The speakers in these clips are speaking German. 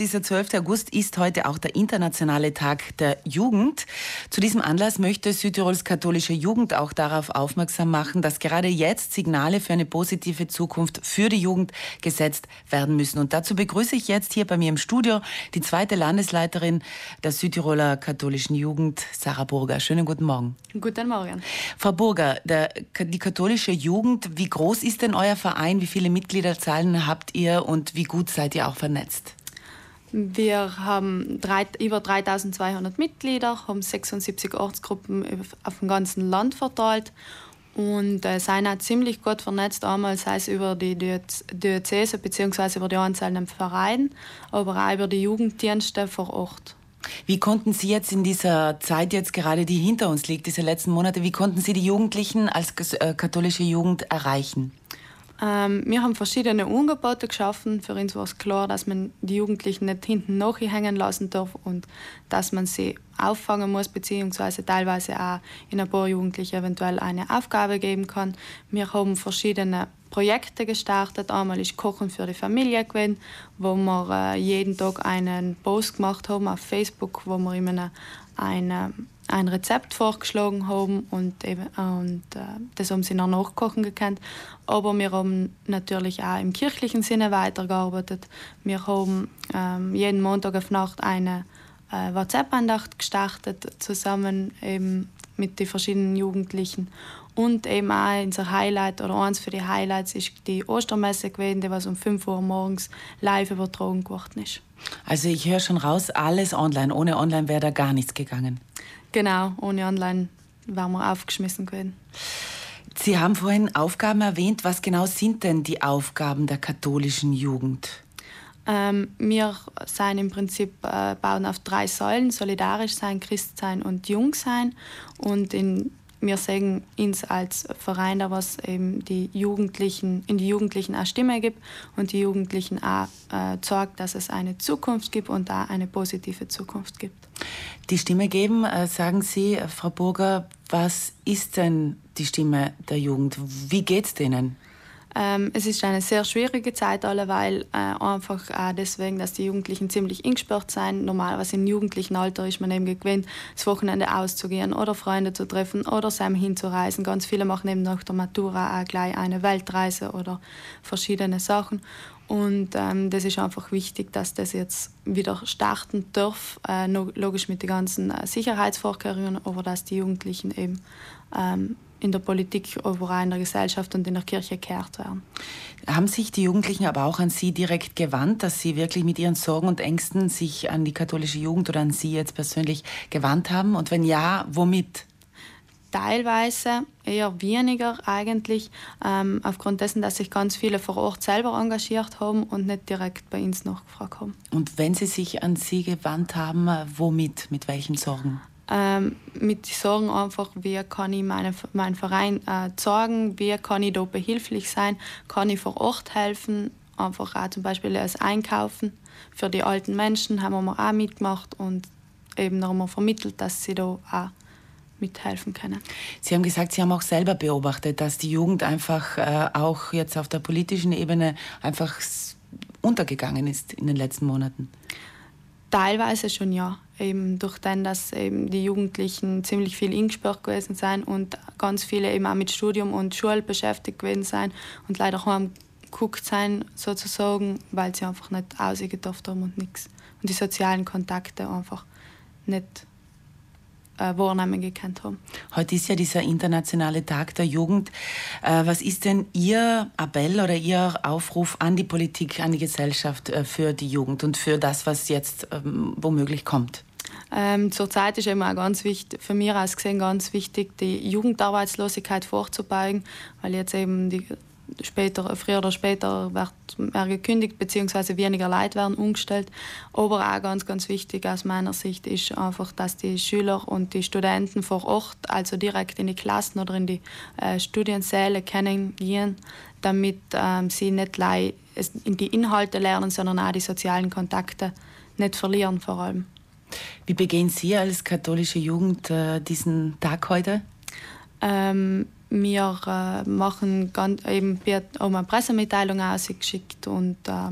Dieser 12. August ist heute auch der internationale Tag der Jugend. Zu diesem Anlass möchte Südtirols katholische Jugend auch darauf aufmerksam machen, dass gerade jetzt Signale für eine positive Zukunft für die Jugend gesetzt werden müssen. Und dazu begrüße ich jetzt hier bei mir im Studio die zweite Landesleiterin der Südtiroler katholischen Jugend, Sarah Burger. Schönen guten Morgen. Guten Morgen. Frau Burger, der, die katholische Jugend, wie groß ist denn euer Verein? Wie viele Mitgliederzahlen habt ihr und wie gut seid ihr auch vernetzt? Wir haben drei, über 3200 Mitglieder, haben 76 Ortsgruppen auf dem ganzen Land verteilt und äh, sind auch ziemlich gut vernetzt, einmal sei es über die Diözese bzw. über die einzelnen Vereine, aber auch über die Jugenddienste vor Ort. Wie konnten Sie jetzt in dieser Zeit jetzt gerade, die hinter uns liegt, diese letzten Monate, wie konnten Sie die Jugendlichen als äh, katholische Jugend erreichen? Ähm, wir haben verschiedene Angebote geschaffen. Für uns war es klar, dass man die Jugendlichen nicht hinten nachhängen lassen darf und dass man sie auffangen muss, beziehungsweise teilweise auch in ein paar Jugendliche eventuell eine Aufgabe geben kann. Wir haben verschiedene Projekte gestartet. Einmal ist Kochen für die Familie gewesen, wo wir äh, jeden Tag einen Post gemacht haben auf Facebook, wo wir immer eine ein Rezept vorgeschlagen haben und, eben, und äh, das haben sie noch nachkochen gekannt. Aber wir haben natürlich auch im kirchlichen Sinne weitergearbeitet. Wir haben ähm, jeden Montag auf Nacht eine äh, WhatsApp-Andacht gestartet, zusammen eben mit den verschiedenen Jugendlichen. Und eben auch unser Highlight oder eins für die Highlights ist die Ostermesse gewesen, die was um 5 Uhr morgens live übertragen geworden ist. Also ich höre schon raus, alles online. Ohne online wäre da gar nichts gegangen. Genau, ohne online wären wir aufgeschmissen gewesen. Sie haben vorhin Aufgaben erwähnt. Was genau sind denn die Aufgaben der katholischen Jugend? Ähm, wir sind im Prinzip äh, bauen auf drei Säulen: solidarisch sein, Christ sein und jung sein. Und in wir sehen uns als Verein, da was eben die Jugendlichen, in die Jugendlichen eine Stimme gibt und die Jugendlichen auch äh, dass es eine Zukunft gibt und da eine positive Zukunft gibt. Die Stimme geben, äh, sagen Sie, Frau Burger, was ist denn die Stimme der Jugend? Wie geht es denen? Ähm, es ist eine sehr schwierige Zeit, weil äh, einfach auch deswegen, dass die Jugendlichen ziemlich eingesperrt sind. Normalerweise im jugendlichen Alter ist man eben gewöhnt, das Wochenende auszugehen oder Freunde zu treffen oder zusammen hinzureisen. Ganz viele machen eben nach der Matura auch gleich eine Weltreise oder verschiedene Sachen. Und ähm, das ist einfach wichtig, dass das jetzt wieder starten darf, äh, logisch mit den ganzen äh, Sicherheitsvorkehrungen, aber dass die Jugendlichen eben ähm, in der Politik, aber auch in der Gesellschaft und in der Kirche gehört werden. Haben sich die Jugendlichen aber auch an Sie direkt gewandt, dass Sie wirklich mit Ihren Sorgen und Ängsten sich an die katholische Jugend oder an Sie jetzt persönlich gewandt haben? Und wenn ja, womit? Teilweise eher weniger eigentlich, ähm, aufgrund dessen, dass sich ganz viele vor Ort selber engagiert haben und nicht direkt bei uns nachgefragt haben. Und wenn Sie sich an Sie gewandt haben, womit, mit welchen Sorgen? Ähm, mit Sorgen einfach, wie kann ich meine, meinen Verein äh, sorgen, wie kann ich da behilflich sein, kann ich vor Ort helfen, einfach auch zum Beispiel als Einkaufen für die alten Menschen haben wir auch mitgemacht und eben wir vermittelt, dass sie da auch mithelfen können. Sie haben gesagt, Sie haben auch selber beobachtet, dass die Jugend einfach äh, auch jetzt auf der politischen Ebene einfach untergegangen ist in den letzten Monaten. Teilweise schon ja. Eben durch den, dass eben die Jugendlichen ziemlich viel eingesperrt gewesen sind und ganz viele eben auch mit Studium und Schule beschäftigt gewesen sind und leider haben geguckt sein sozusagen, weil sie einfach nicht ausgedurft haben und nichts. Und die sozialen Kontakte einfach nicht äh, wahrnehmen gekannt haben. Heute ist ja dieser internationale Tag der Jugend. Äh, was ist denn Ihr Appell oder Ihr Aufruf an die Politik, an die Gesellschaft äh, für die Jugend und für das, was jetzt ähm, womöglich kommt? Ähm, zurzeit ist immer ganz wichtig, für mich als gesehen ganz wichtig, die Jugendarbeitslosigkeit vorzubeugen, weil jetzt eben die später, früher oder später wird mehr gekündigt bzw. weniger Leute werden umgestellt. Aber auch ganz, ganz wichtig aus meiner Sicht ist einfach, dass die Schüler und die Studenten vor Ort, also direkt in die Klassen oder in die äh, Studiensäle kennengehen, damit ähm, sie nicht in die Inhalte lernen, sondern auch die sozialen Kontakte nicht verlieren vor allem. Wie begehen Sie als katholische Jugend äh, diesen Tag heute? Ähm, wir äh, machen ganz, eben, wird auch eine Pressemitteilung ausgeschickt und äh,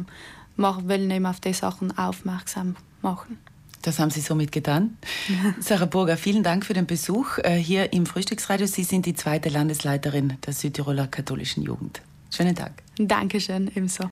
wollen eben auf die Sachen aufmerksam machen. Das haben Sie somit getan. Sarah Burger, vielen Dank für den Besuch äh, hier im Frühstücksradio. Sie sind die zweite Landesleiterin der Südtiroler katholischen Jugend. Schönen Tag. Dankeschön, ebenso.